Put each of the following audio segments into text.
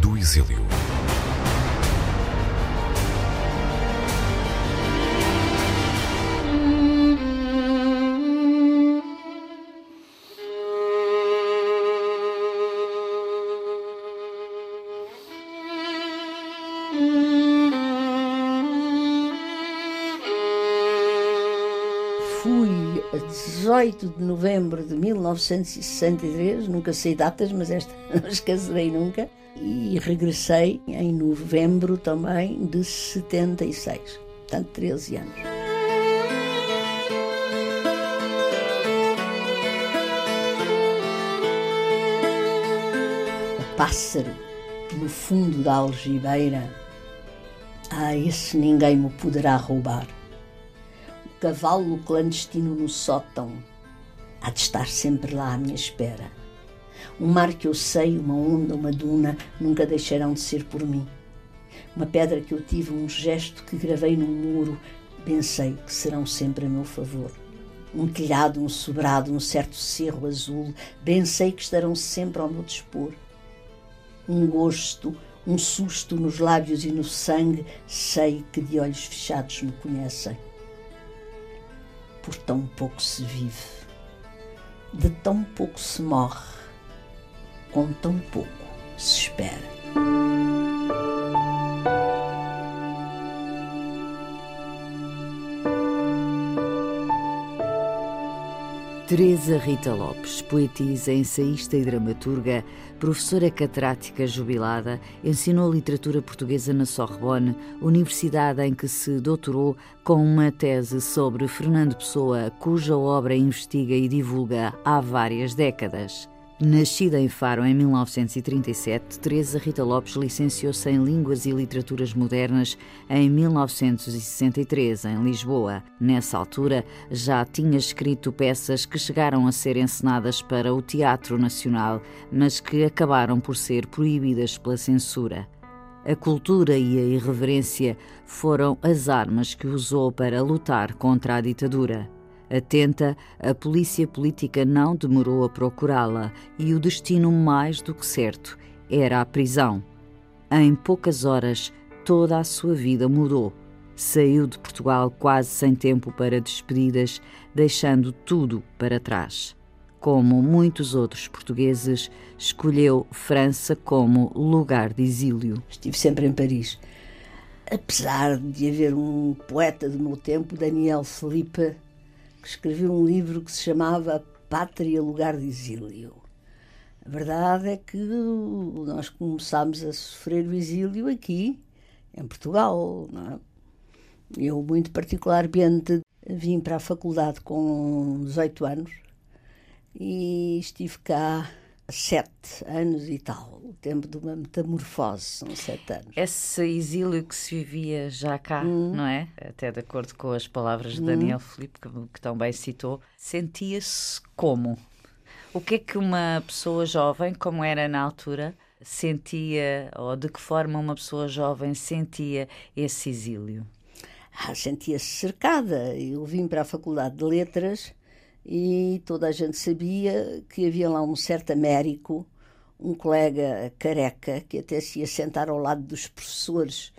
Do Exílio. 18 de novembro de 1963, nunca sei datas, mas esta não esquecerei nunca, e regressei em novembro também de 76, portanto 13 anos. O pássaro no fundo da algibeira, ah, esse ninguém me poderá roubar cavalo clandestino no sótão. Há de estar sempre lá à minha espera. Um mar que eu sei, uma onda, uma duna, nunca deixarão de ser por mim. Uma pedra que eu tive, um gesto que gravei num muro, bem sei que serão sempre a meu favor. Um telhado, um sobrado, um certo cerro azul, bem sei que estarão sempre ao meu dispor. Um gosto, um susto nos lábios e no sangue, sei que de olhos fechados me conhecem por tão pouco se vive, de tão pouco se morre, com tão pouco se espera. Teresa Rita Lopes, poetisa, ensaísta e dramaturga, professora catedrática jubilada, ensinou literatura portuguesa na Sorbonne, universidade em que se doutorou com uma tese sobre Fernando Pessoa, cuja obra investiga e divulga há várias décadas. Nascida em Faro em 1937, Teresa Rita Lopes licenciou-se em Línguas e Literaturas Modernas em 1963, em Lisboa. Nessa altura, já tinha escrito peças que chegaram a ser encenadas para o Teatro Nacional, mas que acabaram por ser proibidas pela censura. A cultura e a irreverência foram as armas que usou para lutar contra a ditadura. Atenta, a polícia política não demorou a procurá-la e o destino mais do que certo era a prisão. Em poucas horas, toda a sua vida mudou. Saiu de Portugal quase sem tempo para despedidas, deixando tudo para trás. Como muitos outros portugueses, escolheu França como lugar de exílio. Estive sempre em Paris. Apesar de haver um poeta do meu tempo, Daniel Felipe, que escreveu um livro que se chamava Pátria, Lugar de Exílio. A verdade é que nós começámos a sofrer o exílio aqui, em Portugal. É? Eu, muito particularmente, vim para a faculdade com 18 anos e estive cá sete anos e tal, o tempo de uma metamorfose, são sete anos. Esse exílio que se vivia já cá, hum. não é? Até de acordo com as palavras de Daniel hum. Filipe, que, que tão bem citou, sentia-se como? O que é que uma pessoa jovem, como era na altura, sentia, ou de que forma uma pessoa jovem sentia esse exílio? Ah, sentia-se cercada. Eu vim para a Faculdade de Letras e toda a gente sabia que havia lá um certo Américo, um colega careca, que até se ia sentar ao lado dos professores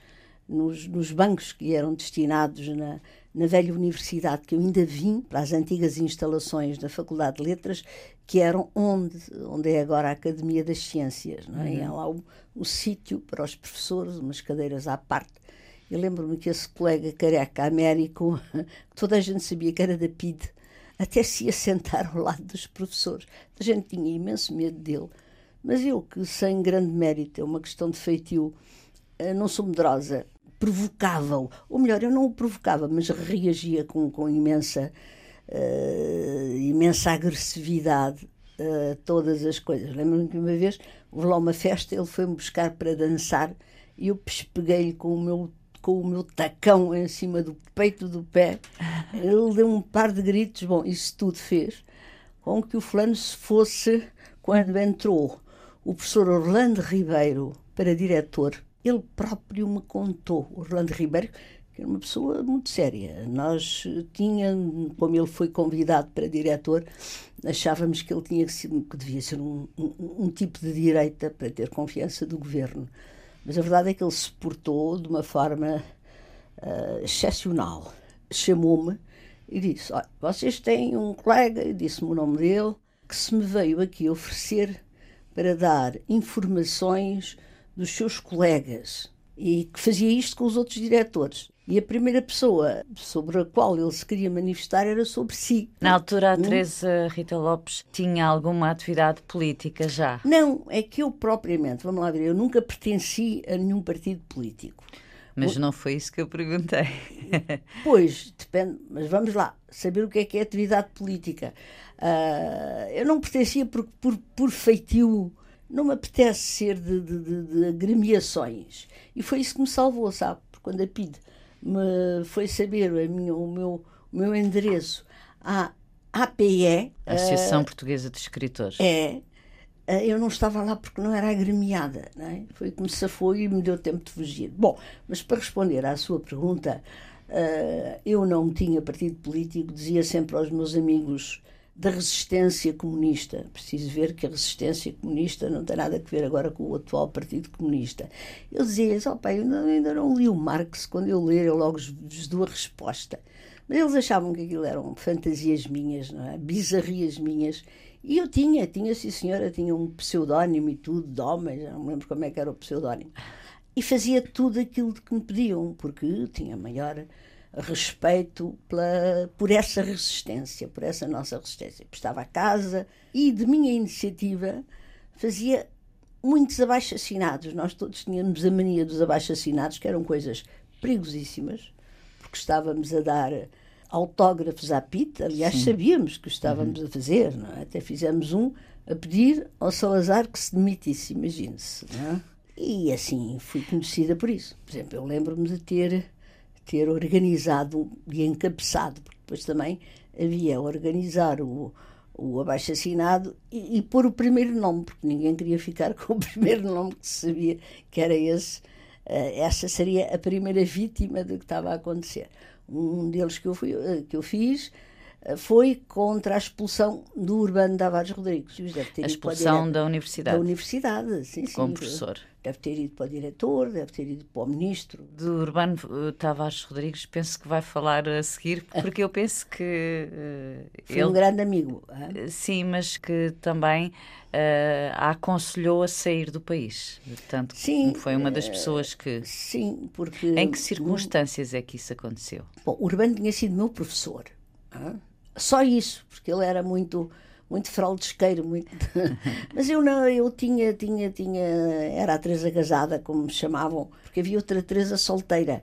nos, nos bancos que eram destinados na, na velha universidade, que eu ainda vim para as antigas instalações da Faculdade de Letras, que eram onde, onde é agora a Academia das Ciências. Não é? Uhum. E há lá o, sítio para os professores, umas cadeiras à parte. Eu lembro-me que esse colega careca Américo, toda a gente sabia que era da PIDE, até se ia sentar ao lado dos professores. A gente tinha imenso medo dele. Mas eu, que sem grande mérito, é uma questão de feitio, eh, não sou medrosa, provocava-o. Ou melhor, eu não o provocava, mas reagia com, com imensa, uh, imensa agressividade a uh, todas as coisas. Lembro-me que uma vez houve lá uma festa, ele foi-me buscar para dançar e eu pespeguei-lhe com o meu com o meu tacão em cima do peito do pé. Ele deu um par de gritos. Bom, isso tudo fez com que o fulano se fosse, quando entrou o professor Orlando Ribeiro para diretor, ele próprio me contou, Orlando Ribeiro, que era uma pessoa muito séria. Nós tinha, como ele foi convidado para diretor, achávamos que ele tinha que, ser, que devia ser um, um, um, tipo de direita para ter confiança do governo. Mas a verdade é que ele se portou de uma forma uh, excepcional. Chamou-me e disse: Olha, vocês têm um colega, e disse-me o nome dele, que se me veio aqui oferecer para dar informações dos seus colegas e que fazia isto com os outros diretores. E a primeira pessoa sobre a qual ele se queria manifestar era sobre si. Na altura, a hum? Teresa Rita Lopes tinha alguma atividade política já? Não, é que eu propriamente, vamos lá ver, eu nunca pertenci a nenhum partido político. Mas não foi isso que eu perguntei. pois, depende, mas vamos lá, saber o que é que é atividade política. Uh, eu não pertencia por, por, por feitio não me apetece ser de, de, de, de, agremiações. E foi isso que me salvou, sabe? Porque quando a PID me foi saber minha, o, meu, o meu endereço à APE Associação uh, Portuguesa de Escritores. É. Uh, eu não estava lá porque não era agremiada. Não é? Foi que me safou e me deu tempo de fugir. Bom, mas para responder à sua pergunta, uh, eu não tinha partido político, dizia sempre aos meus amigos da resistência comunista. Preciso ver que a resistência comunista não tem nada a ver agora com o atual Partido Comunista. Eu dizia oh, pai, eu ainda não li o Marx, quando eu ler eu logo vos dou a resposta. Mas eles achavam que aquilo eram fantasias minhas, não é? bizarrias minhas. E eu tinha, tinha, sim senhora, tinha um pseudónimo e tudo, de homem, já não me lembro como é que era o pseudónimo. E fazia tudo aquilo que me pediam, porque tinha maior respeito pela, por essa resistência, por essa nossa resistência. Estava a casa e, de minha iniciativa, fazia muitos abaixo-assinados. Nós todos tínhamos a mania dos abaixo-assinados, que eram coisas perigosíssimas, porque estávamos a dar autógrafos à PIT, aliás, Sim. sabíamos que o estávamos uhum. a fazer, não é? até fizemos um a pedir ao Salazar que se demitisse, imagine-se. É? E assim fui conhecida por isso. Por exemplo, eu lembro-me de ter ter organizado e encabeçado, porque depois também havia organizar o, o abaixo-assinado e, e pôr o primeiro nome, porque ninguém queria ficar com o primeiro nome que se sabia que era esse. Uh, essa seria a primeira vítima do que estava a acontecer. Um deles que eu, fui, uh, que eu fiz foi contra a expulsão do Urbano Tavares Rodrigues. a expulsão da universidade. Da universidade, sim, sim. Como professor deve ter ido para o diretor, deve ter ido para o ministro. Do Urbano uh, Tavares Rodrigues, penso que vai falar a seguir, porque eu penso que. Uh, Foi ele, um grande amigo. Hein? Sim, mas que também uh, a aconselhou a sair do país. Tanto sim, foi uma das pessoas que. Sim, porque. Em que circunstâncias é que isso aconteceu? Bom, Urbano tinha sido meu professor. Hein? Só isso, porque ele era muito muito fraldesqueiro, muito. Mas eu não, eu tinha, tinha, tinha, era a Teresa casada, como me chamavam, porque havia outra Teresa solteira.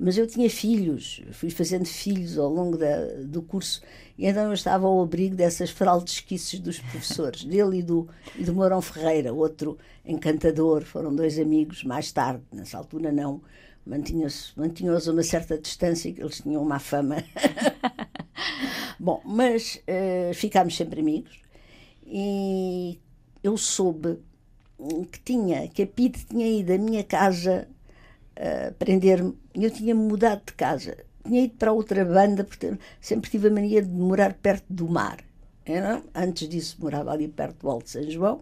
Mas eu tinha filhos, fui fazendo filhos ao longo da, do curso, e então eu estava ao abrigo dessas fraldesquices dos professores, dele e do, e do Mourão Ferreira, outro encantador, foram dois amigos, mais tarde, nessa altura não, mantinham-os mantinham a uma certa distância, que eles tinham uma fama Bom, mas uh, ficámos sempre amigos e eu soube que tinha, que a Pete tinha ido à minha casa uh, prender-me eu tinha mudado de casa. Tinha ido para outra banda, porque sempre tive a mania de morar perto do mar. Era? Antes disso, morava ali perto do Alto São João.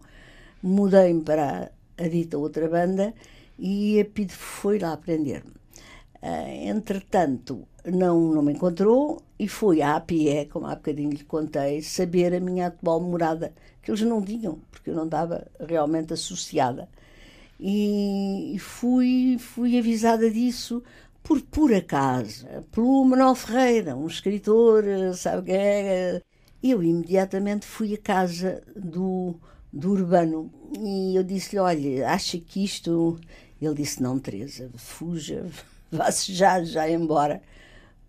Mudei-me para a, dita outra banda e a Pete foi lá prender-me. Uh, entretanto, não, não me encontrou e fui à APE, como há bocadinho lhe contei, saber a minha atual morada, que eles não tinham, porque eu não estava realmente associada. E fui, fui avisada disso por por acaso, pelo Manuel Ferreira, um escritor, sabe que é. Eu imediatamente fui à casa do, do Urbano e eu disse-lhe: Olha, acha que isto. Ele disse: Não, Teresa, fuja, vá-se já, já embora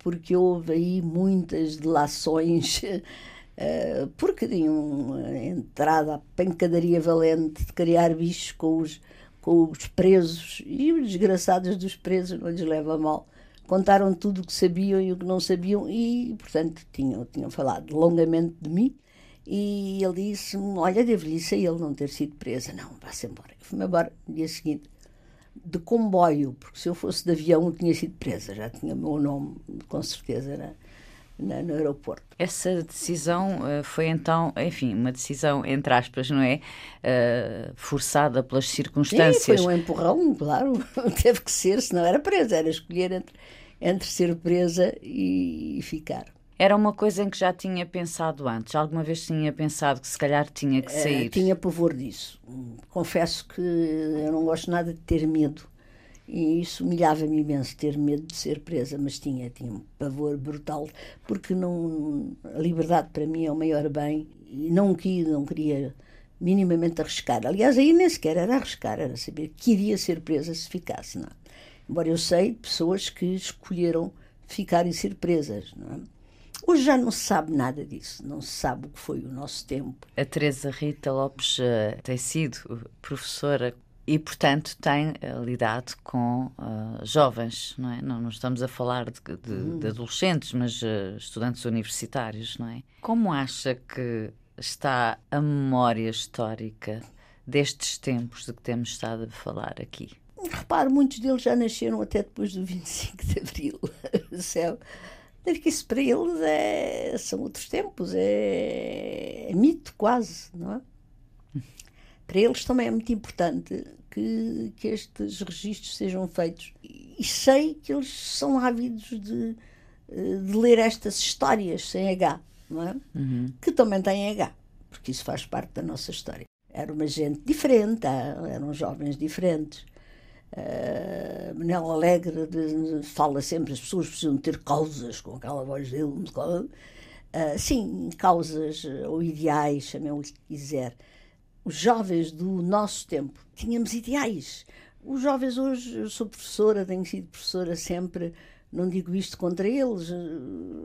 porque houve aí muitas delações, uh, porque tinham entrada a pancadaria valente de criar bichos com os, com os presos, e os desgraçados dos presos não lhes leva mal. Contaram tudo o que sabiam e o que não sabiam, e, portanto, tinham, tinham falado longamente de mim. E ele disse-me: Olha, devo-lhe isso a ele não ter sido presa. Não, vá-se embora. Fui-me embora no dia seguinte. De comboio, porque se eu fosse de avião eu tinha sido presa, já tinha o meu nome, com certeza, na, na, no aeroporto. Essa decisão uh, foi então, enfim, uma decisão, entre aspas, não é? Uh, forçada pelas circunstâncias. Sim, foi um empurrão, claro, teve que ser, senão era presa, era escolher entre, entre ser presa e, e ficar. Era uma coisa em que já tinha pensado antes? Alguma vez tinha pensado que se calhar tinha que sair? Uh, tinha pavor disso. Confesso que eu não gosto nada de ter medo. E isso humilhava-me imenso, ter medo de ser presa, mas tinha, tinha um pavor brutal, porque não, a liberdade para mim é o maior bem e não, não queria minimamente arriscar. Aliás, aí nem sequer era arriscar, era saber que iria ser presa se ficasse. Não. É? Embora eu sei pessoas que escolheram ficar e ser presas. Não é? Hoje já não se sabe nada disso, não se sabe o que foi o nosso tempo. A Teresa Rita Lopes uh, tem sido professora e, portanto, tem uh, lidado com uh, jovens, não é? Não, não, estamos a falar de, de, hum. de adolescentes, mas estudantes universitários, não é? Como acha que está a memória histórica destes tempos de que temos estado a falar aqui? Repare, muitos deles já nasceram até depois do 25 de Abril. que isso para eles é, são outros tempos, é, é mito quase, não é? Para eles também é muito importante que, que estes registros sejam feitos. E sei que eles são ávidos de, de ler estas histórias sem H, não é? Uhum. Que também têm H, porque isso faz parte da nossa história. Era uma gente diferente, eram jovens diferentes. Uh, Manel Alegre de, fala sempre as pessoas precisam ter causas com aquela voz dele. Uh, sim, causas ou ideais, chamem o que quiser. Os jovens do nosso tempo tínhamos ideais. Os jovens hoje, eu sou professora, tenho sido professora sempre, não digo isto contra eles,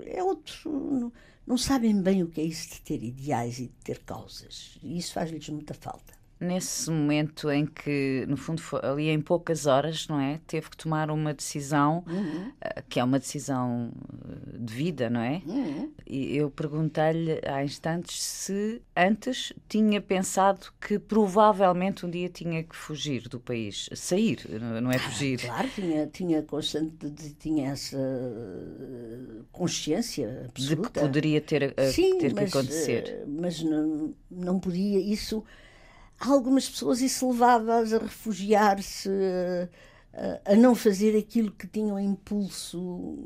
é outro. Não, não sabem bem o que é isso de ter ideais e de ter causas. E isso faz-lhes muita falta nesse momento em que, no fundo, foi, ali em poucas horas, não é? Teve que tomar uma decisão, uhum. Eh, que é uma decisão eh, de vida, não é? Uhum. E eu perguntei-lhe há instantes se antes tinha pensado que provavelmente um dia tinha que fugir do país, sair, não é fugir. Ah, claro, tinha, tinha constante, tinha essa consciência absoluta. De que poderia ter, Sim, ter mas, que acontecer. Mas não, não podia, isso algumas pessoas isso levava-as a refugiar-se, a, a, não fazer aquilo que tinham impulso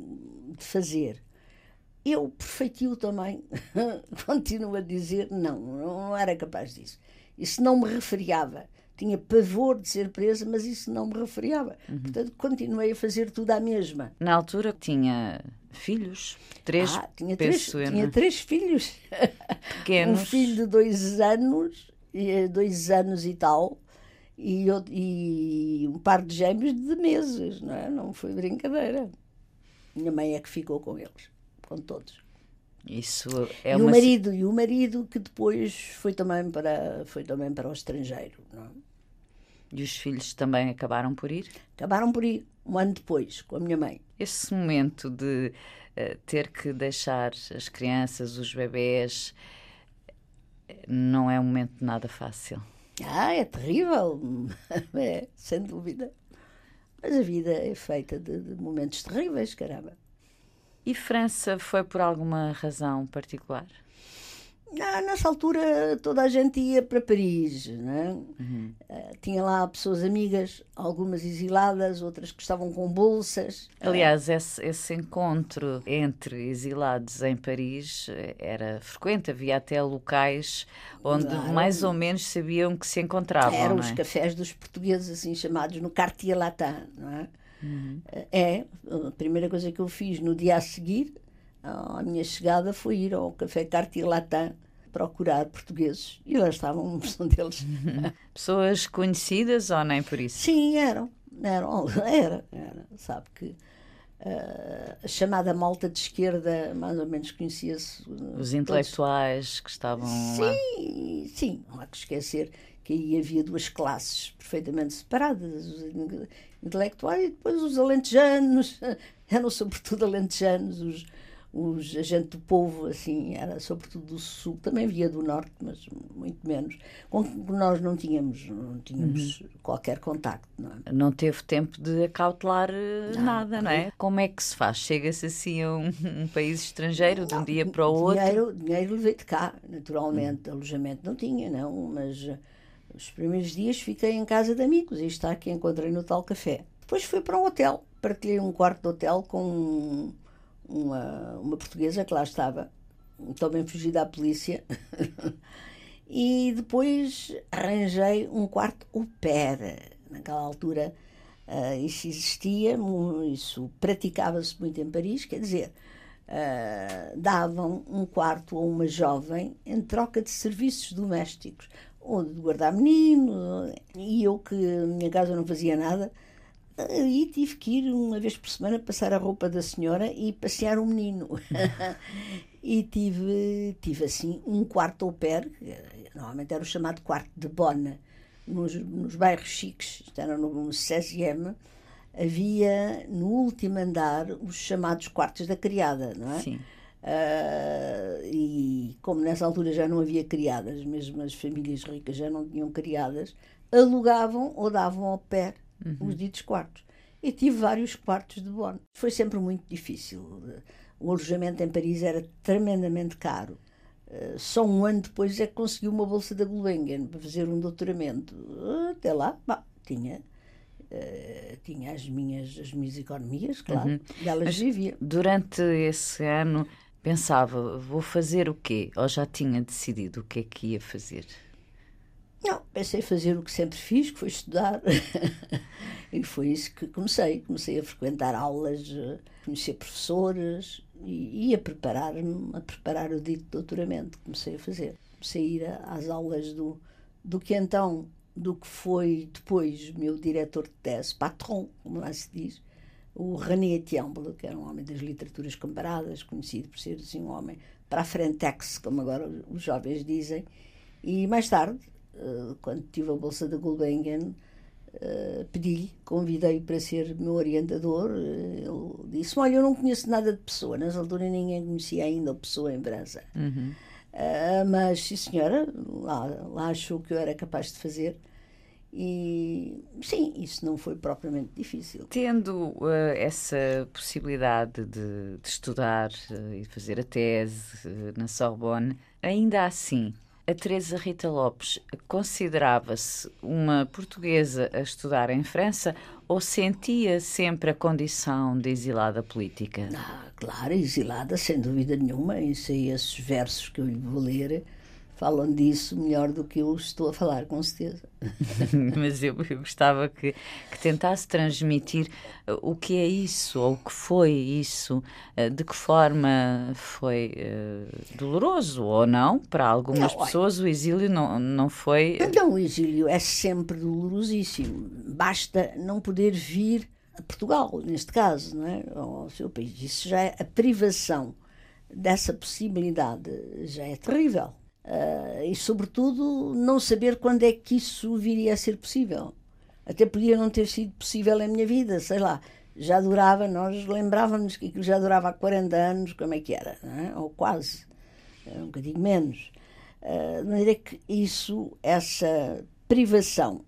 de fazer. Eu, perfeitio também, continuo a dizer não, não era capaz disso. Isso não me referiava. Tinha pavor de ser presa, mas isso não me referiava. Uhum. Portanto, continuei a fazer tudo à mesma. Na altura tinha filhos? Três? Ah, tinha, três, eu, tinha três filhos. Pequenos. um filho de dois anos dois anos e tal, e, e um par de gêmeos de meses, não é? Não foi brincadeira. Minha mãe é que ficou com eles, com todos. Isso é e uma... o marido e o marido que depois foi também para foi também para o estrangeiro, não é? E os filhos também acabaram por ir? Acabaram por ir um ano depois com a minha mãe. Esse momento de uh, ter que deixar as crianças, os bebés, não é um momento nada fácil. Ah, é terrível, é, sem dúvida. Mas a vida é feita de, de momentos terríveis, caramba. E França foi por alguma razão particular? Nessa altura toda a gente ia para Paris, né? Uhum. Uh, tinha lá pessoas amigas, algumas exiladas, outras que estavam com bolsas. Aliás, esse, esse, encontro entre exilados em Paris eh, era frequente, havia até locais onde claro. mais ou menos sabiam que se encontravam. Eram é? os cafés dos portugueses, assim chamados, no Quartier Latin, não é? Uhum. É, a primeira coisa que eu fiz no dia a seguir a minha chegada foi ir ao Café Cartier Latin procurar portugueses e lá estavam um deles. Pessoas conhecidas ou nem por isso? Sim, eram. eram era, era. Sabe que uh, a chamada malta de esquerda mais ou menos conhecia-se. Uh, Os intelectuais todos. que estavam sim, lá. Sim, sim, não há que esquecer que aí havia duas classes perfeitamente separadas, os intelectuais e depois os alentejanos, eram sobretudo alentejanos, os, os agentes do povo, assim, era sobretudo do sul, também via do norte, mas muito menos, com que nós não tínhamos, não tínhamos uhum. qualquer contacto. Não, é? não teve tempo de acautelar eh, não, nada, não é? Como é que se faz? Chega-se assim a um, um, país estrangeiro de um dia para o outro? Dinheiro, dinheiro levei de cá, naturalmente, uhum. alojamento não tinha, não, mas eh, os primeiros dias fiquei em casa de amigos e está que encontrei no tal café. Depois fui para um hotel, partilhei um quarto de hotel com uma, uma portuguesa que lá estava, também fugi da polícia. e depois arranjei um quarto au pair. Naquela altura uh, isso existia, isso praticava-se muito em Paris, quer dizer, uh, davam um quarto a uma jovem em troca de serviços domésticos, ou de guardar menino, e eu que na minha casa não fazia nada, e tive que ir uma vez por semana passar a roupa da senhora e passear o um menino. e tive, tive assim um quarto au pair, normalmente era o chamado quarto de Bona, nos, nos bairros chiques, era no, no havia no último andar os chamados quartos da criada, não é? Sim. Uh, e como nessa altura já não havia criadas, mesmo as famílias ricas já não tinham criadas, alugavam ou davam ao pé uhum. os ditos quartos. E tive vários quartos de bono. Foi sempre muito difícil. O alojamento em Paris era tremendamente caro. Uh, só um ano depois é que consegui uma bolsa da Gulbenkian para fazer um doutoramento. Até lá, bah, tinha, uh, tinha as minhas, as minhas economias, claro, uhum. e elas Mas vivia. Durante esse ano pensava, vou fazer o quê? Ou já tinha decidido o que é que ia fazer? Não, pensei fazer o que sempre fiz, que foi estudar. e foi isso que comecei. Comecei a frequentar aulas, conhecer professores e, e a preparar-me, a preparar o dito doutoramento. Comecei a fazer. Comecei a ir às aulas do, do que então, do que foi depois meu diretor de tese, patron, como lá se diz, o René Tiamble, que era um homem das literaturas comparadas, conhecido por ser assim, um homem para a frentex, como agora os jovens dizem. E mais tarde, eh, quando tive a bolsa da Gulbenkian, uh, pedi-lhe, convidei-o para ser meu orientador. Eh, ele disse: Olha, eu não conheço nada de pessoa. Nessa altura ninguém conhecia ainda a pessoa em França. Uhum. Uh, mas, sim, senhora, lá, lá achou que eu era capaz de fazer. E sim, isso não foi propriamente difícil. Tendo uh, essa possibilidade de, de estudar uh, e fazer a tese na Sorbonne, ainda assim, a Teresa Rita Lopes considerava-se uma portuguesa a estudar em França ou sentia sempre a condição de exilada política? Ah, claro, exilada, sem dúvida nenhuma. Isso aí, esses versos que eu lhe vou ler falam disso melhor do que eu estou a falar, com certeza. Mas eu, eu gostava que, que, tentasse transmitir uh, o que é isso, ou o que foi isso, uh, de que forma foi uh, doloroso ou não. Para algumas não, pessoas, o exílio não, não foi. Não, o exílio é sempre dolorosíssimo. Basta não poder vir a Portugal, neste caso, não é? ao seu país. Isso já é a privação dessa possibilidade, já é terrível. Uh, e, sobretudo, não saber quando é que isso viria a ser possível. Até podia não ter sido possível em minha vida, sei lá. Já durava, nós lembrávamos que aquilo já durava há 40 anos, como é que era, é? ou quase, um bocadinho menos. Uh, de maneira que isso, essa privação,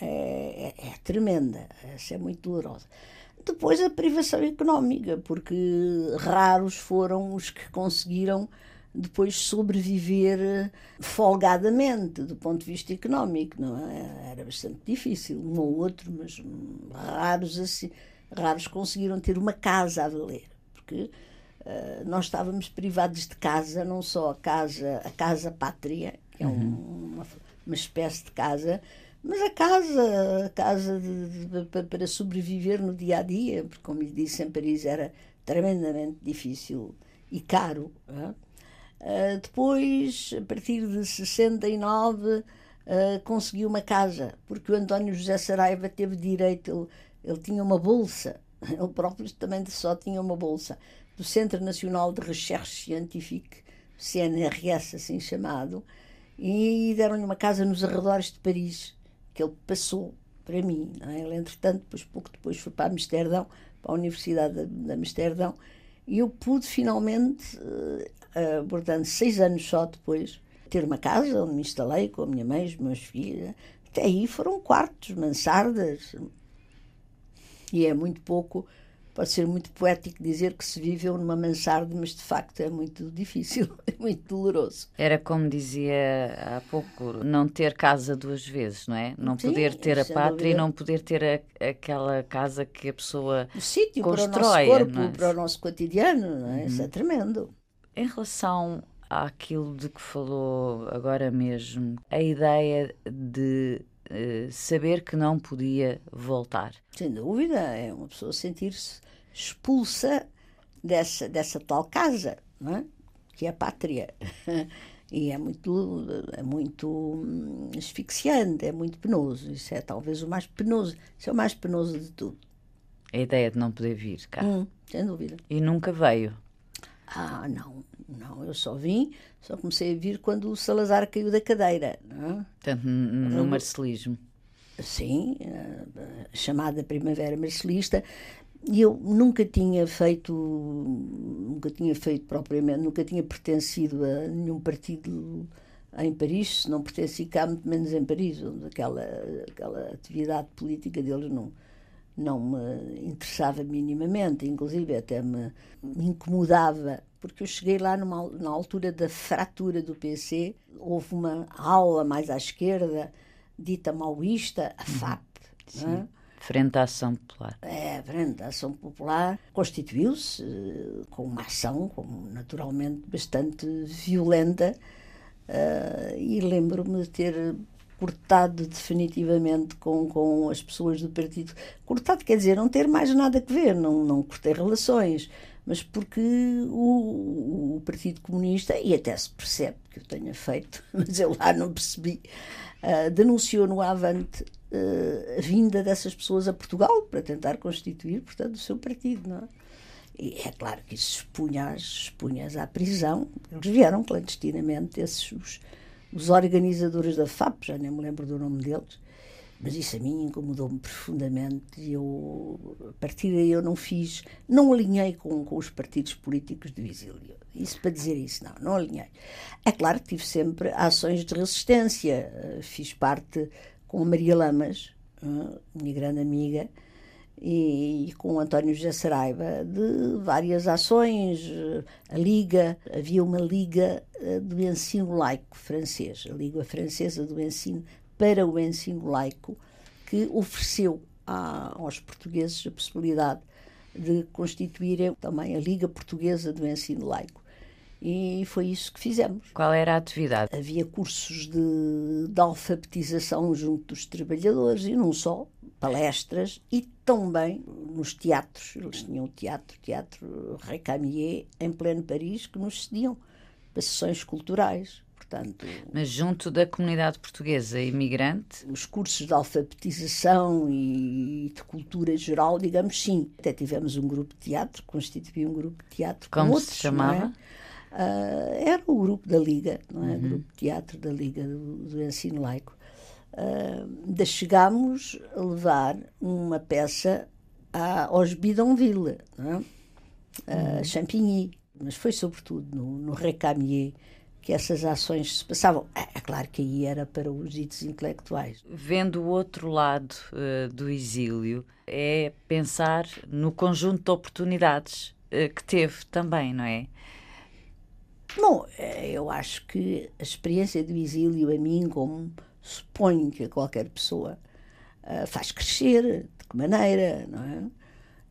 é, é, é tremenda, essa é muito dolorosa. Depois a privação económica, porque raros foram os que conseguiram depois sobreviver folgadamente do ponto de vista económico, não é? Era bastante difícil, um ou outro, mas raros assim, raros conseguiram ter uma casa a valer, porque uh, nós estávamos privados de casa, não só a casa, a casa pátria, que é um, uhum. uma, uma espécie de casa, mas a casa, a casa de, de, para sobreviver no dia a dia, porque como lhe disse em Paris era tremendamente difícil e caro. É? Uh, depois, a partir de 69, uh, conseguiu uma casa, porque o António José Saraiva teve direito, ele, ele tinha uma bolsa, ele próprio também só tinha uma bolsa, do Centro Nacional de Recherche Científique, CNRS, assim chamado, e deram-lhe uma casa nos arredores de Paris, que ele passou para mim. É? Ele, entretanto, depois, pouco depois foi para Amsterdão, para a Universidade de, Amsterdão, E eu pude finalmente, uh, portanto, seis anos só depois, ter uma casa onde me instalei com a minha mãe, os meus filhos. Até aí foram quartos, mansardas. E é muito pouco pode ser muito poético dizer que se viveu numa mansarda, mas de facto é muito difícil, é muito doloroso. Era como dizia há pouco, não ter casa duas vezes, não é? Não Sim, poder ter a pátria e não poder ter a, aquela casa que a pessoa o sítio constrói. Para o nosso corpo, é? para o nosso cotidiano, não é? Uhum. Isso é tremendo. Em relação àquilo de que falou agora mesmo, a ideia de uh, saber que não podia voltar. Sem dúvida, é uma pessoa sentir-se expulsa dessa, dessa tal casa, é? que é a pátria. e é muito, é muito hum, asfixiante, é muito penoso. Isso é talvez o mais penoso, isso é o mais penoso de tudo. A ideia de não poder vir cá. Hum, sem dúvida. E nunca veio? Ah, não, não, eu só vim, só comecei a vir quando o Salazar caiu da cadeira. Não é? Portanto, no marcelismo. Sim, a chamada Primavera Marcelista, e eu nunca tinha feito, nunca tinha feito propriamente, nunca tinha pertencido a nenhum partido em Paris, se não pertenci cá, muito menos em Paris, onde aquela, aquela atividade política deles não, não me interessava minimamente, inclusive até me, me incomodava, porque eu cheguei lá numa, na altura da fratura do PC, houve uma aula mais à esquerda, dita maoísta, a uhum. FAP. Sim. É? Frente à Ação Popular. É, Frente à Ação Popular constituiu-se uh, com uma ação, como naturalmente bastante violenta, uh, e lembro-me de ter cortado definitivamente com, com as pessoas do partido. Cortado quer dizer não ter mais nada a ver, não, não cortei relações, mas porque o, o Partido Comunista, e até se percebe que eu tenha feito, mas eu lá não percebi, uh, denunciou no Avante uh, a vinda dessas pessoas a Portugal para tentar constituir, portanto, o seu partido. Não é? E é claro que isso expunha-as expunha à prisão. Eles vieram clandestinamente, esses, os, os organizadores da FAP, já nem me lembro do nome deles, mas isso a mim incomodou-me profundamente e eu, a partir daí eu não fiz, não alinhei com, com os partidos políticos do exílio. Isso para dizer isso, não, não alinhei. É claro que tive sempre ações de resistência. Eh, fiz parte com a Maria Lamas, eh, minha grande amiga, e, com o António José Saraiva, de várias ações. A Liga, havia uma Liga eh, do Ensino Laico francês, a Liga Francesa do Ensino para o Ensino Laico, que ofereceu a, aos portugueses a possibilidade de constituírem também a Liga Portuguesa do Ensino Laico. E foi isso que fizemos. Qual era a atividade? Havia cursos de, de alfabetização junto dos trabalhadores e não só, palestras e também nos teatros. Eles tinham o teatro, Teatro Recamier, em pleno Paris, que nos cediam para sessões culturais. Portanto, Mas junto da comunidade portuguesa imigrante? Os cursos de alfabetização e de cultura geral, digamos sim. Até tivemos um grupo de teatro, constituía um grupo de teatro. Como com se outros, chamava? Uh, era o grupo da Liga, não é? Uhum. grupo de teatro da Liga do, do Ensino Laico. Uh, chegámos a levar uma peça à, aos Bidonville, não é? Uh, uhum. Champigny, mas foi sobretudo no, no Recamier que essas ações se passavam. É, é, claro que aí era para os ditos intelectuais. Vendo o outro lado uh, do exílio, é pensar no conjunto de oportunidades uh, que teve também, não é? Bom, é, eu acho que a experiência do exílio, a mim, como suponho que a qualquer pessoa, uh, faz crescer. De que maneira, não é?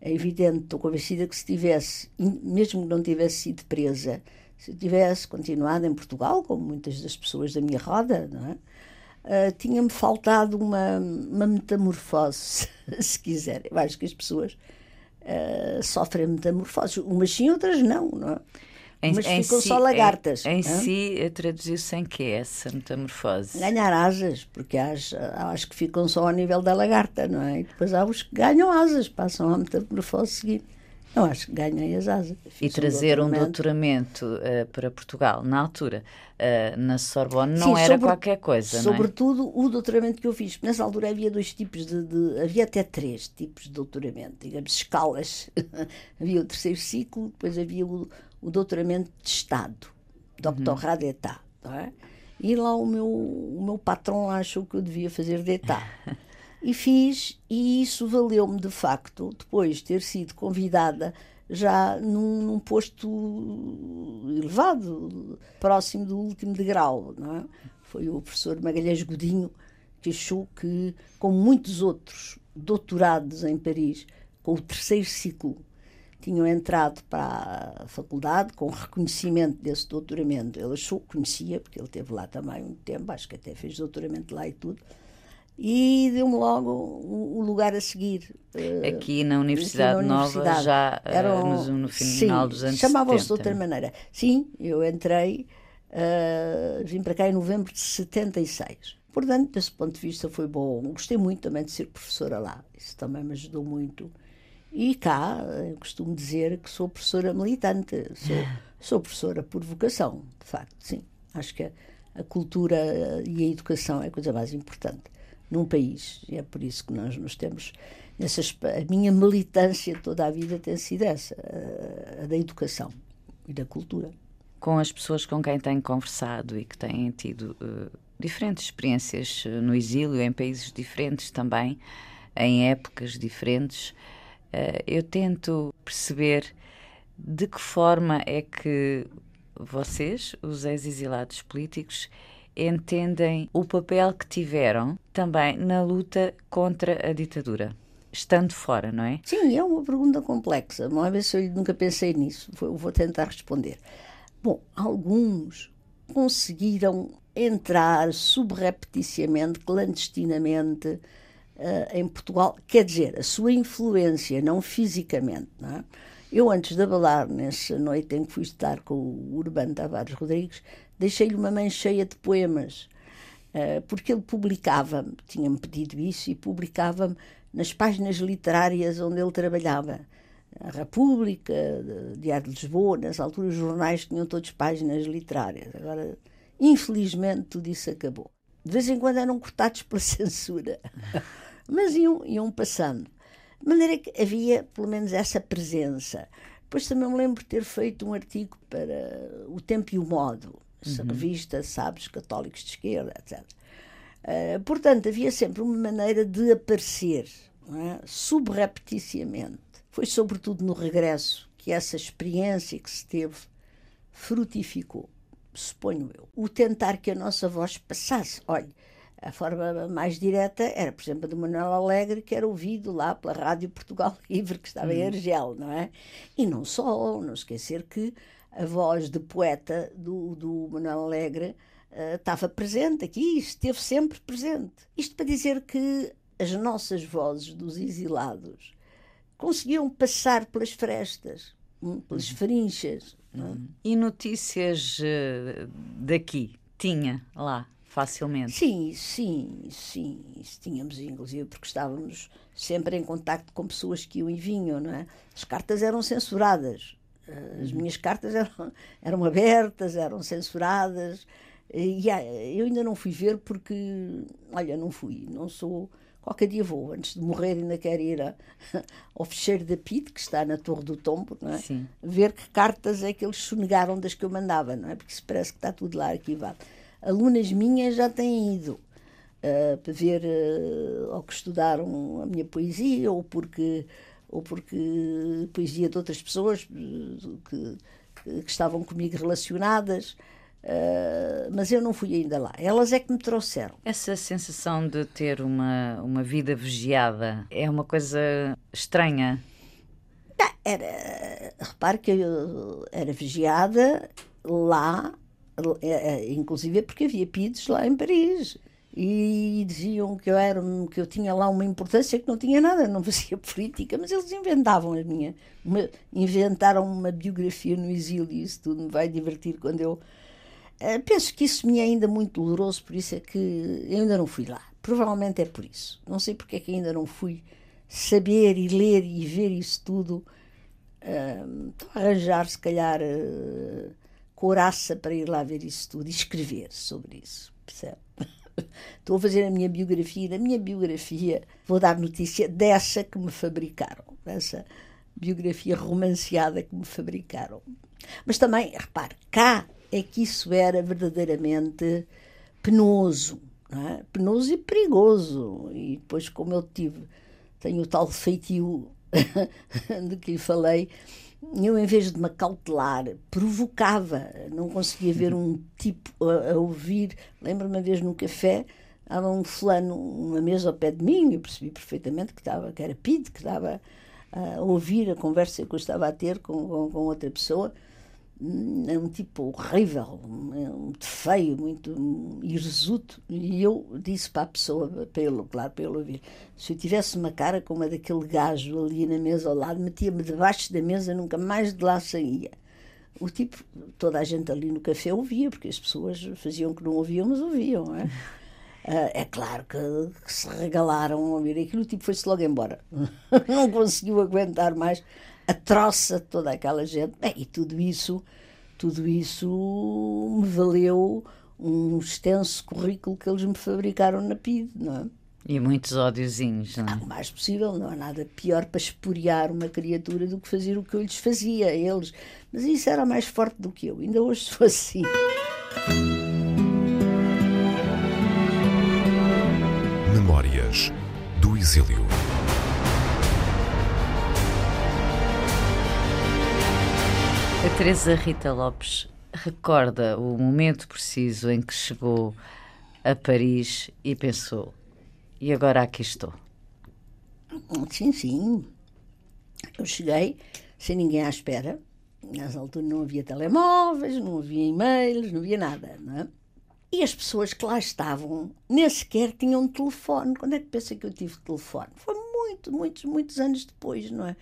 É evidente, estou convencida que se tivesse, mesmo que não tivesse sido presa, se tivesse continuado em Portugal, como muitas das pessoas da minha roda, não é? Uh, tinha-me faltado uma, uma metamorfose, se quiser. Eu acho que as pessoas uh, sofrem metamorfoses, umas sim, outras não, não é? Em, mas ficam si, só lagartas. Em, em si, traduziu-se em que essa metamorfose? Ganhar asas, porque há, há as que ficam só ao nível da lagarta, não é? E depois há os que ganham asas, passam à metamorfose seguinte. Eu acho que ganhei as asas. e trazer um doutoramento, uh, para Portugal, na altura, uh, na Sorbonne, não Sim, era sobre, qualquer coisa, é? Sobretudo é? o doutoramento que eu fiz. Nessa altura havia dois tipos de, de Havia até três tipos de doutoramento, digamos, escalas. havia o terceiro ciclo, depois havia o, o doutoramento de Estado, doctorado uhum. d'État, não é? E lá o meu, o meu patrão achou que eu devia fazer d'État. E fiz, e isso valeu-me de facto, depois de ter sido convidada já num, num, posto elevado, próximo do último degrau. Não é? Foi o professor Magalhães Godinho que achou que, como muitos outros doutorados em Paris, com o terceiro ciclo, tinham entrado para a faculdade com reconhecimento desse doutoramento. Ele achou que conhecia, porque ele teve lá também um tempo, acho que até fez doutoramento lá e tudo e deu-me logo o, lugar a seguir. Eh, aqui na Universidade, aqui na Universidade. Nova, já eh, Eram, no, no final sim, dos anos chamavam-se de outra maneira. Sim, eu entrei, uh, vim para cá em novembro de 76. Portanto, desse ponto de vista foi bom. Gostei muito também de ser professora lá. Isso também me ajudou muito. E cá, eu costumo dizer que sou professora militante. Sou, sou professora por vocação, de facto, sim. Acho que a, a cultura e a educação é a coisa mais importante num país. E é por isso que nós nos temos. Nessas, a minha militância toda a vida tem sido essa, a, a da educação e da cultura. Com as pessoas com quem tenho conversado e que têm tido uh, diferentes experiências eh, no exílio, em países diferentes também, em épocas diferentes, eu tento perceber de que forma é que vocês, os ex-exilados políticos, entendem o papel que tiveram também na luta contra a ditadura? Estando fora, não é? Sim, é uma pergunta complexa. Uma vez eu nunca pensei nisso. Vou tentar responder. Bom, alguns conseguiram entrar subrepticiamente, clandestinamente, uh, em Portugal. Quer dizer, a sua influência, não fisicamente, não é? Eu, antes de abalar, nessa noite em que fui estar com o Urbano Tavares Rodrigues, deixei-lhe uma mãe cheia de poemas, uh, porque ele publicava-me, tinha-me pedido isso, e publicava-me nas páginas literárias onde ele trabalhava. A República, Diário de Lisboa, nas alturas os jornais tinham todas páginas literárias. Agora, infelizmente, tudo isso acabou. De vez em quando eram cortados pela censura, mas iam, iam passando. De maneira que havia, pelo menos, essa presença. Depois também me lembro de ter feito um artigo para O Tempo e o Modo, uhum. revista, sabes, católicos de esquerda, etc. Uh, eh, portanto, havia sempre uma maneira de aparecer, é? subrepticiamente. Foi sobretudo no regresso que essa experiência que se teve frutificou, suponho eu. O tentar que a nossa voz passasse. Olha, a forma mais direta era, por exemplo, a do Manuel Alegre, que era ouvido lá pela Rádio Portugal Livre, que estava em uhum. Argel, não é? E não só, não esquecer que a voz de poeta do, do Manuel Alegre uh, estava presente aqui, esteve sempre presente. Isto para dizer que as nossas vozes dos exilados conseguiam passar pelas frestas, hum, pelas uhum. frinchas. É? Uhum. E notícias uh, daqui? Tinha lá? Facilmente. Sim, sim, sim. Tínhamos, inclusive, porque estávamos sempre em contacto com pessoas que iam e vinham, não é? As cartas eram censuradas. As uhum. minhas cartas eram, eram abertas, eram censuradas. E eu ainda não fui ver porque, olha, não fui, não sou. Qualquer dia vou, antes de morrer, ainda quero ir a, ao fecheiro da PIT, que está na Torre do Tombo, não é? Sim. ver que cartas é que eles sonegaram das que eu mandava, não é? Porque isso parece que está tudo lá arquivado. Alunas minhas já têm ido uh, para ver uh, ou que estudaram a minha poesia, ou porque ou porque poesia de outras pessoas que, que estavam comigo relacionadas. Uh, mas eu não fui ainda lá. Elas é que me trouxeram. Essa sensação de ter uma, uma vida vigiada é uma coisa estranha? Era, repare que eu era vigiada lá, inclusive porque havia PIDs lá em Paris e diziam que eu era que eu tinha lá uma importância que não tinha nada, não fazia política, mas eles inventavam a minha, uma, inventaram uma biografia no exílio e isso tudo me vai divertir quando eu uh, penso que isso me é ainda muito doloroso, por isso é que eu ainda não fui lá. Provavelmente é por isso. Não sei porque é que ainda não fui saber e ler e ver isso tudo Uh, arranjar, se calhar, uh, coraça para ir lá ver isso tudo e escrever sobre isso, percebe? Estou a fazer a minha biografia. Na minha biografia vou dar notícia dessa que me fabricaram, dessa biografia romanceada que me fabricaram. Mas também, repare, cá é que isso era verdadeiramente penoso, é? penoso e perigoso. E depois, como eu tive, tenho o tal feitio de que lhe falei, eu, em vez de me acautelar, provocava, não conseguia ver um tipo a, a ouvir. Lembro-me uma vez num café, estava um fulano, uma mesa ao pé de mim, eu percebi perfeitamente que, estava, que era Pide, que estava a ouvir a conversa que eu estava a ter com, com, com outra pessoa é um tipo horrível, muito feio, muito irresuto. E eu disse para a pessoa, para ele, claro, ele ouvir: se eu tivesse uma cara como a daquele gajo ali na mesa ao lado, metia-me debaixo da mesa, nunca mais de lá saía. O tipo, toda a gente ali no café ouvia, porque as pessoas faziam que não ouviam, mas ouviam, é? Uh, é claro que, que, se regalaram a ouvir aquilo, o tipo foi-se logo embora. não conseguiu aguentar mais a troça de toda aquela gente. Bem, e tudo isso, tudo isso me valeu um extenso currículo que eles me fabricaram na PID, não é? E muitos ódiozinhos, não é? o mais possível, não há nada pior para esporiar uma criatura do que fazer o que eu lhes fazia a eles. Mas isso era mais forte do que eu. Ainda hoje sou assim. Memórias do Exílio. A Teresa Rita Lopes recorda o momento preciso em que chegou a Paris e pensou: e agora aqui estou? Sim, sim. Eu cheguei sem ninguém à espera. Nessa altura não havia telemóveis, não havia e-mails, não havia nada, não é? E as pessoas que lá estavam nem sequer tinham telefone. Quando é que pensa que eu tive telefone? Foi muito, muitos, muitos anos depois, não é?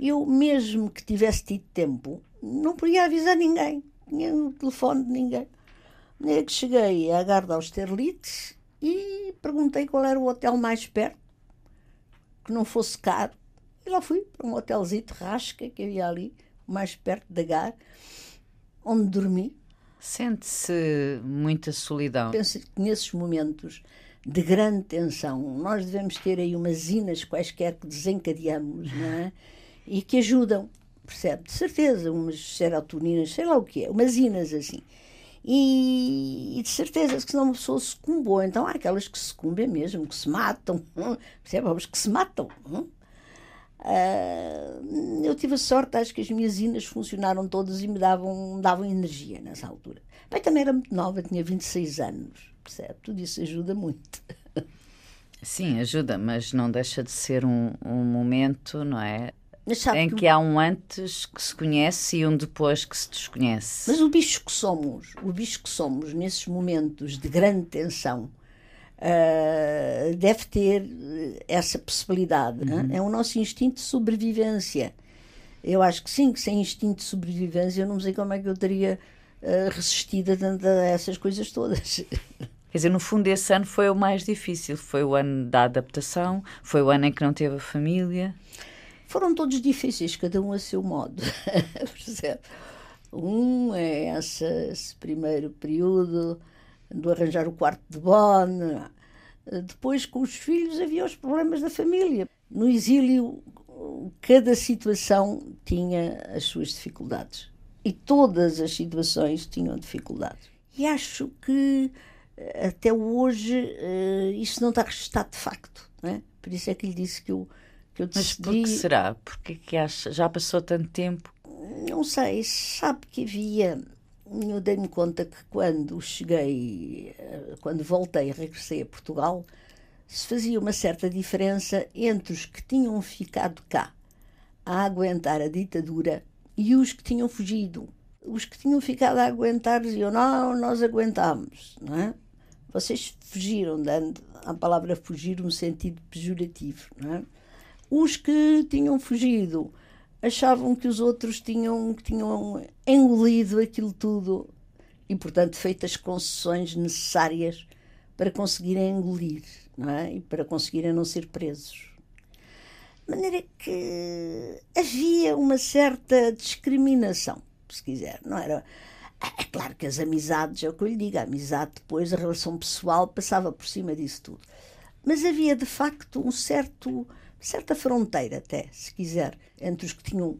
Eu, mesmo que tivesse tido tempo, não podia avisar ninguém, tinha o telefone de ninguém. É que cheguei à Garda aos Terlites e perguntei qual era o hotel mais perto, que não fosse caro. E lá fui para um hotelzinho rasca que havia ali, mais perto da Gar, onde dormi. Sente-se muita solidão? Penso que nesses momentos de grande tensão, nós devemos ter aí umas inas quaisquer que desencadeamos, não é? E que ajudam percebe? De certeza, umas serotoninas, sei lá o que é, umas inas assim. E, e, de certeza que senão uma pessoa sucumbou. Então há aquelas que sucumbem mesmo, que se matam, percebe? Há que se matam. Uh, eu tive a sorte, acho que as minhas inas funcionaram todas e me davam, davam energia nessa altura. Bem, também era muito nova, tinha 26 anos, percebe? Tudo isso ajuda muito. Sim, ajuda, mas não deixa de ser um, um momento, não é? Em que... que... há um antes que se conhece e um depois que se desconhece. Mas o bicho que somos, o bicho que somos nesses momentos de grande tensão, uh, deve ter essa possibilidade. É? Uhum. É? é o nosso instinto de sobrevivência. Eu acho que sim, que sem instinto de sobrevivência eu não sei como é que eu teria uh, resistido a, a essas coisas todas. Quer dizer, no fundo, esse ano foi o mais difícil. Foi o ano da adaptação, foi o ano em que não teve a família. Foram todos difíceis, cada um a seu modo. um é esse, primeiro período do arranjar o quarto de Bonn. Depois, com os filhos, havia os problemas da família. No exílio, cada situação tinha as suas dificuldades. E todas as situações tinham dificuldades. E acho que até hoje uh, isso não está registado de facto. Não é? Por isso é que lhe disse que eu que eu decidi... Mas por que será? Porque que acha? Já passou tanto tempo? Não sei, sabe que havia. Eu dei-me conta que quando cheguei, eh, quando voltei, regressei a Portugal, se fazia uma certa diferença entre os que tinham ficado cá a aguentar a ditadura e os que tinham fugido. Os que tinham ficado a aguentar diziam: Não, nós aguentamos, não é? Vocês fugiram, dando a palavra fugir um sentido pejorativo, não é? Os que tinham fugido achavam que os outros tinham, tinham engolido aquilo tudo e, portanto, feito as concessões necessárias para conseguirem engolir não é? e para conseguirem não ser presos. De maneira que havia uma certa discriminação, se quiser, não era? É claro que as amizades, é o que eu lhe digo, a amizade depois, a relação pessoal passava por cima disso tudo. Mas havia de facto um certo, certa fronteira, até, se quiser, entre os que tinham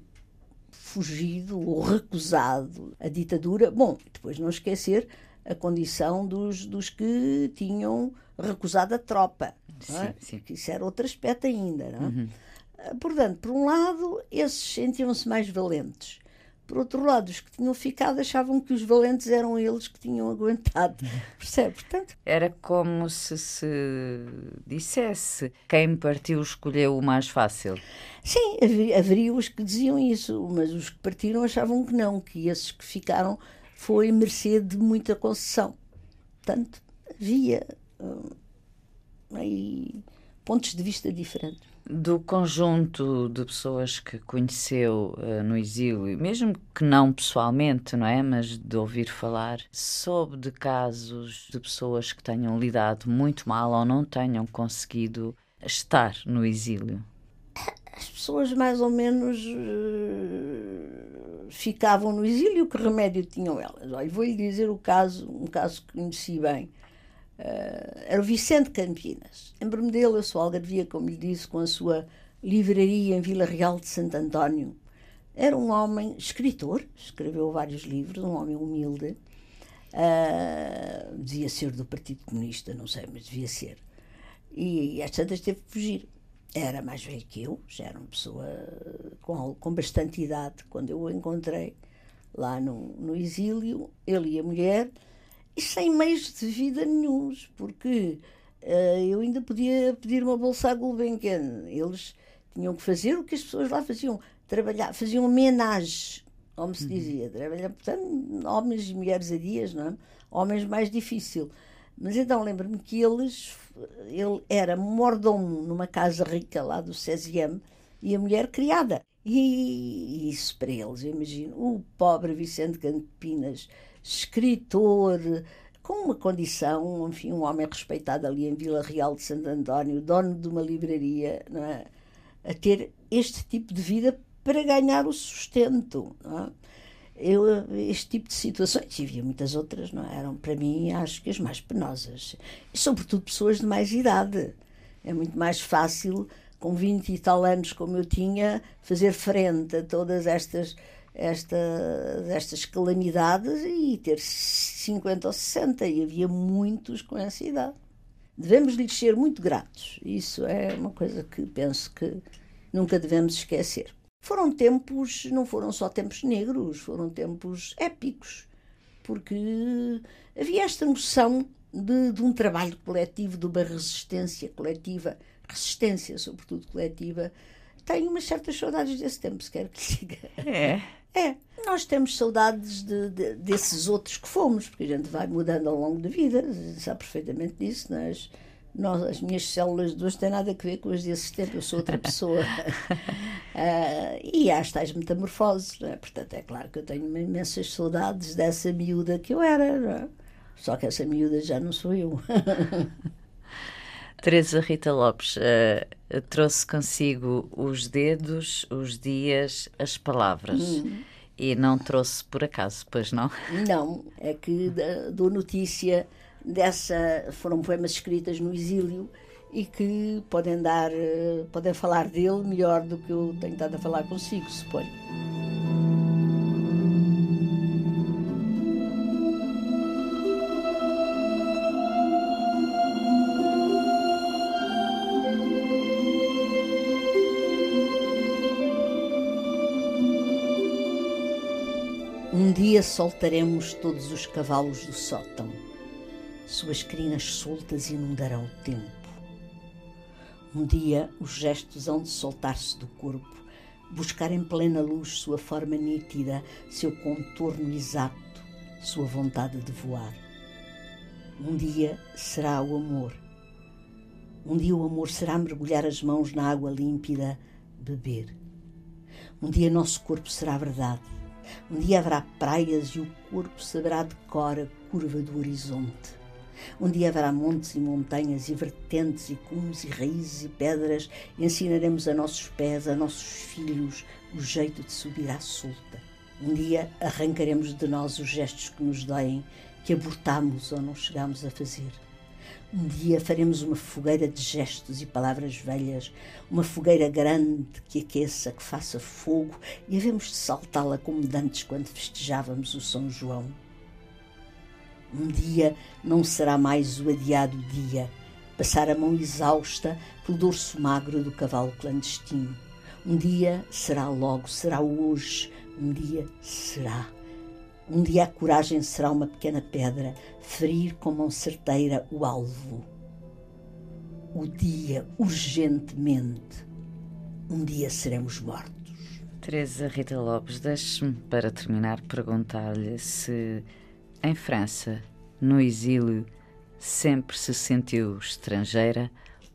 fugido ou recusado a ditadura. Bom, depois não esquecer a condição dos, dos que tinham recusado a tropa. Sim, é? sim. Isso era outro aspecto ainda. Não é? Uhum. Portanto, por um lado, esses sentiam-se mais valentes. Por outro lado, os que tinham ficado achavam que os valentes eram eles que tinham aguentado. Percebe? Portanto, Era como se se dissesse quem partiu escolheu o mais fácil. Sim, haveria, haveria os que diziam isso, mas os que partiram achavam que não, que esses que ficaram foi mercê de muita concessão. Portanto, havia hum, aí pontos de vista diferentes do conjunto de pessoas que conheceu uh, no exílio, mesmo que não pessoalmente, não é? Mas de ouvir falar, soube de casos de pessoas que tenham lidado muito mal ou não tenham conseguido estar no exílio? As pessoas mais ou menos uh, ficavam no exílio, que remédio tinham elas? Olha, vou-lhe dizer o caso, um caso que conheci bem Uh, era o Vicente Campinas. Lembro-me dele, eu sou algarvia, como lhe disse, com a sua livraria em Vila Real de Santo António. Era um homem escritor, escreveu vários livros, um homem humilde. Uh, devia ser do Partido Comunista, não sei, mas devia ser. E, e às tantas teve que fugir. Era mais velho que eu, já era uma pessoa com, com bastante idade. Quando eu o encontrei lá no, no exílio, ele e a mulher e sem meios de vida nenhums, porque uh, eu ainda podia pedir uma bolsa à Gulbenkian. Eles tinham que fazer o que as pessoas lá faziam, trabalhar, faziam homenagem, como se uhum. dizia, trabalhar, portanto, homens e mulheres a dias, não é? Homens mais difícil. Mas então lembro-me que eles, ele era mordomo numa casa rica lá do Cesiam e a mulher criada. E isso para eles, eu imagino, o pobre Vicente Campinas escritor, com uma condição, enfim, um homem respeitado ali em Vila Real de Santo António, dono de uma livraria, é? a ter este tipo de vida para ganhar o sustento. É? Eu, este tipo de situações, e havia muitas outras, não é? eram para mim, acho que as mais penosas. E, sobretudo, pessoas de mais idade. É muito mais fácil, com 20 e tal anos como eu tinha, fazer frente a todas estas esta, estas calamidades e ter 50 ou 60, e havia muitos com essa idade. Devemos lhes ser muito gratos. Isso é uma coisa que penso que nunca devemos esquecer. Foram tempos, não foram só tempos negros, foram tempos épicos, porque havia esta noção de, de um trabalho coletivo, de uma resistência coletiva, resistência, sobretudo coletiva. Tenho umas certas saudades desse tempo, se quer que diga. É. É, nós temos saudades de, de, desses outros que fomos, porque a gente vai mudando ao longo da vida, sabe perfeitamente disso. Nós, nós, as minhas células de hoje têm nada a ver com as desses tempos, eu sou outra pessoa. uh, e há as tais metamorfoses, é? portanto, é claro que eu tenho imensas saudades dessa miúda que eu era, é? só que essa miúda já não sou eu. Teresa Rita Lopes uh, trouxe consigo os dedos, os dias, as palavras. Hum. E não trouxe por acaso, pois não? Não, é que dou notícia dessa. Foram poemas escritas no exílio e que podem dar, uh, podem falar dele melhor do que eu tenho estado a falar consigo, suponho. Dia soltaremos todos os cavalos do sótão. Suas crinas soltas inundarão o tempo. Um dia os gestos hão de soltar-se do corpo, buscar em plena luz sua forma nítida, seu contorno exato, sua vontade de voar. Um dia será o amor. Um dia o amor será mergulhar as mãos na água límpida, beber. Um dia nosso corpo será verdade um dia haverá praias e o corpo saberá de cor a curva do horizonte. Um dia haverá montes e montanhas e vertentes e cumes e raízes e pedras. E ensinaremos a nossos pés, a nossos filhos, o jeito de subir à solta. Um dia arrancaremos de nós os gestos que nos doem, que abortamos ou não chegamos a fazer. Um dia faremos uma fogueira de gestos e palavras velhas, uma fogueira grande que aqueça, que faça fogo, e havemos de saltá-la como dantes quando festejávamos o São João. Um dia não será mais o adiado dia, passar a mão exausta pelo dorso magro do cavalo clandestino. Um dia será logo, será hoje, um dia será. Um dia a coragem será uma pequena pedra, ferir com mão certeira o alvo. O dia, urgentemente, um dia seremos mortos. Teresa Rita Lopes, deixe-me para terminar perguntar-lhe se em França, no exílio, sempre se sentiu estrangeira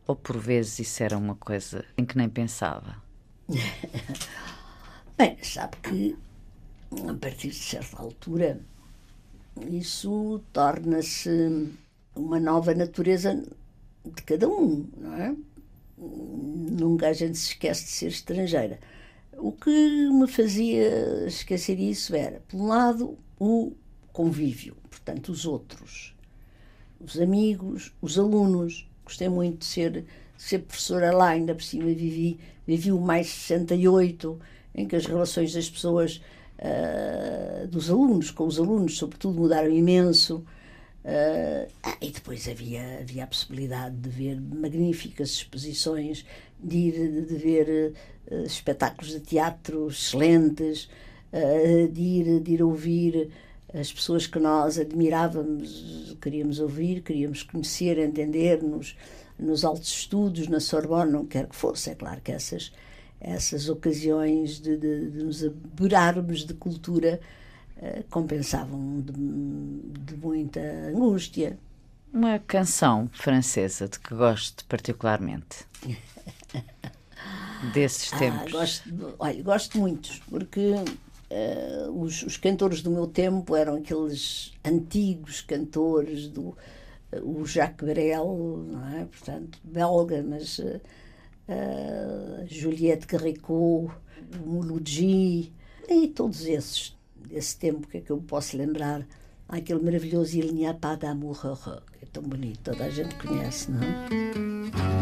ou por vezes isso era uma coisa em que nem pensava? Bem, sabe que a partir de certa altura, isso torna-se uma nova natureza de cada um, não é? Nunca a gente se esquece de ser estrangeira. O que me fazia esquecer isso era, por um lado, o convívio, portanto, os outros, os amigos, os alunos. Gostei muito de ser, de ser professora lá, ainda por cima vivi, vivi o mais 68, em que as relações das pessoas uh, dos alunos, com os alunos, sobretudo, mudaram imenso. Uh, e depois havia, havia a possibilidade de ver magníficas exposições, de ir de ver uh, espetáculos de teatro excelentes, uh, de, ir, de ir ouvir as pessoas que nós admirávamos, queríamos ouvir, queríamos conhecer, entender nos, nos altos estudos, na Sorbonne, não quer que fosse. É claro que essas, essas ocasiões de, de, de nos aberarmos de cultura uh, compensavam de, de, muita angústia. Uma canção francesa de que gosto particularmente. Desses ah, tempos. Ah, gosto, olha, gosto muito, porque uh, os, os, cantores do meu tempo eram aqueles antigos cantores do uh, o Jacques Brel, não é? portanto, belga, mas uh, uh, Juliette Garricot, Mouloudji, e todos esses, desse tempo que é que eu posso lembrar. Aquele maravilhoso Il n'y a pas d'amour que é tão bonito, toda a gente conhece, não é?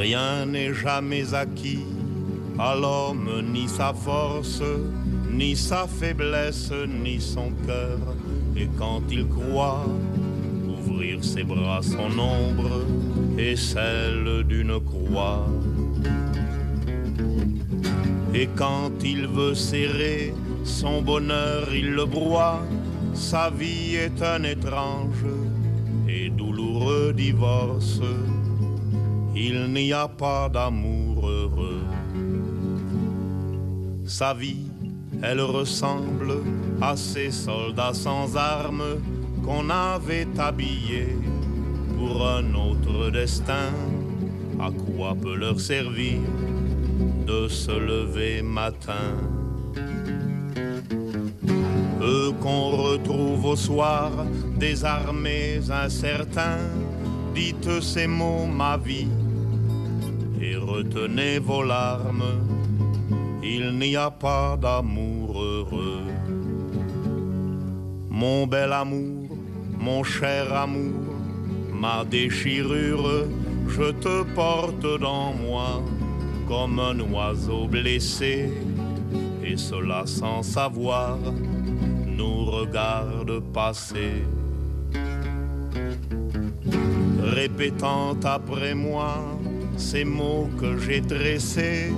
Rien n'est jamais acquis à l'homme, ni sa force, ni sa faiblesse, ni son cœur. Et quand il croit ouvrir ses bras, son ombre et celle d'une croix. Et quand il veut serrer son bonheur, il le broie. Sa vie est un étrange et douloureux divorce. Il n'y a pas d'amour heureux. Sa vie, elle ressemble à ces soldats sans armes qu'on avait habillés pour un autre destin. À quoi peut leur servir de se lever matin? Eux qu'on retrouve au soir, désarmés, incertains, dites ces mots, ma vie, et retenez vos larmes. Il n'y a pas d'amour heureux. Mon bel amour, mon cher amour, ma déchirure, je te porte dans moi comme un oiseau blessé, et cela sans savoir nous regarde passer. Répétant après moi ces mots que j'ai dressés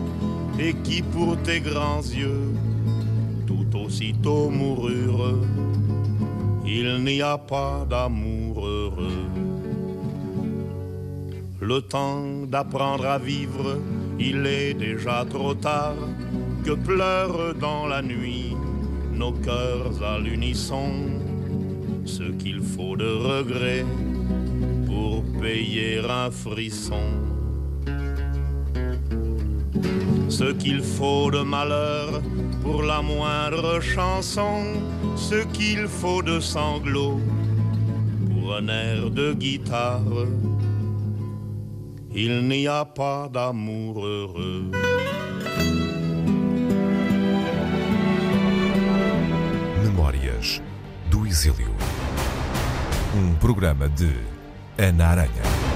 et qui pour tes grands yeux tout aussitôt moururent, il n'y a pas d'amour heureux le temps d'apprendre à vivre, il est déjà trop tard, que pleurent dans la nuit nos cœurs à l'unisson, ce qu'il faut de regret pour payer un frisson. Ce qu'il faut de malheur pour la moindre chanson, ce qu'il faut de sanglots sur un air de guitare. Il n'y a pas d'amour heureux. Memórias do Exílio. Um programa de Ana Aranha.